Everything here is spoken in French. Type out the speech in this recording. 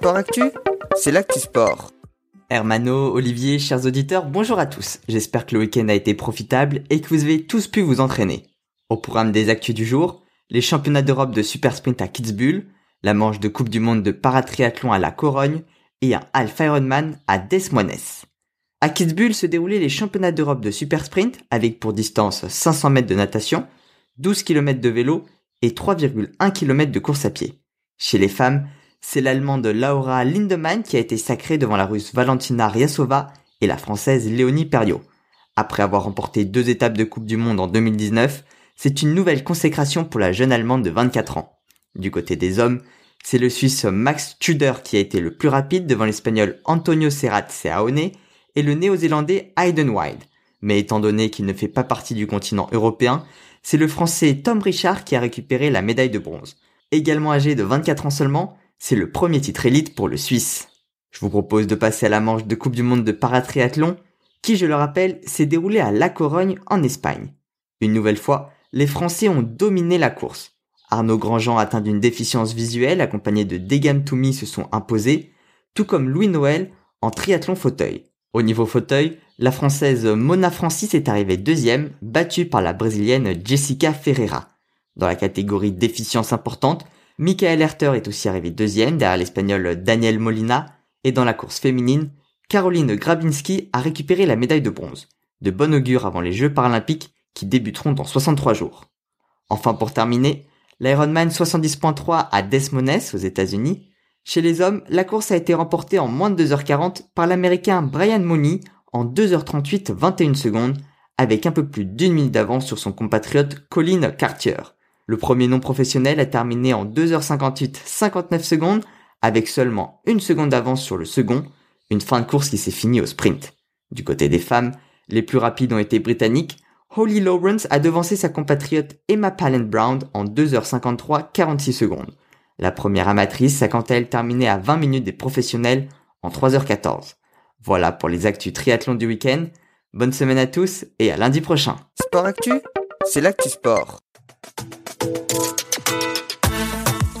Sport Actu, c'est l'actu sport. Hermano, Olivier, chers auditeurs, bonjour à tous. J'espère que le week-end a été profitable et que vous avez tous pu vous entraîner. Au programme des actus du jour, les championnats d'Europe de super sprint à Kitzbühel, la manche de Coupe du Monde de paratriathlon à la Corogne et un Half Ironman à Des Moines. À Kitzbühel se déroulaient les championnats d'Europe de super sprint avec pour distance 500 mètres de natation, 12 km de vélo et 3,1 km de course à pied. Chez les femmes, c'est l'allemande Laura Lindemann qui a été sacrée devant la russe Valentina Ryasova et la française Léonie Perriot. Après avoir remporté deux étapes de Coupe du Monde en 2019, c'est une nouvelle consécration pour la jeune allemande de 24 ans. Du côté des hommes, c'est le suisse Max Tudor qui a été le plus rapide devant l'espagnol Antonio Serrat Seaone et le néo-zélandais Hayden Wild. Mais étant donné qu'il ne fait pas partie du continent européen, c'est le français Tom Richard qui a récupéré la médaille de bronze. Également âgé de 24 ans seulement, c'est le premier titre élite pour le Suisse. Je vous propose de passer à la manche de Coupe du Monde de paratriathlon, qui, je le rappelle, s'est déroulée à La Corogne en Espagne. Une nouvelle fois, les Français ont dominé la course. Arnaud Grandjean atteint d'une déficience visuelle accompagné de Degam Toumi se sont imposés, tout comme Louis Noël en triathlon fauteuil. Au niveau fauteuil, la française Mona Francis est arrivée deuxième, battue par la brésilienne Jessica Ferreira. Dans la catégorie déficience importante, Michael Herter est aussi arrivé deuxième derrière l'espagnol Daniel Molina et dans la course féminine, Caroline Grabinski a récupéré la médaille de bronze. De bon augure avant les Jeux paralympiques qui débuteront dans 63 jours. Enfin pour terminer, l'Ironman 70.3 à Des Moines aux États-Unis. Chez les hommes, la course a été remportée en moins de 2h40 par l'américain Brian Mooney en 2h38 21 secondes avec un peu plus d'une minute d'avance sur son compatriote Colin Cartier. Le premier non professionnel a terminé en 2h58 59 secondes avec seulement une seconde d'avance sur le second, une fin de course qui s'est finie au sprint. Du côté des femmes, les plus rapides ont été britanniques. Holly Lawrence a devancé sa compatriote Emma Pallant Brown en 2h53 46 secondes. La première amatrice a quant à elle terminé à 20 minutes des professionnels en 3h14. Voilà pour les actus triathlon du week-end. Bonne semaine à tous et à lundi prochain. Sport Actu, c'est l'actu sport.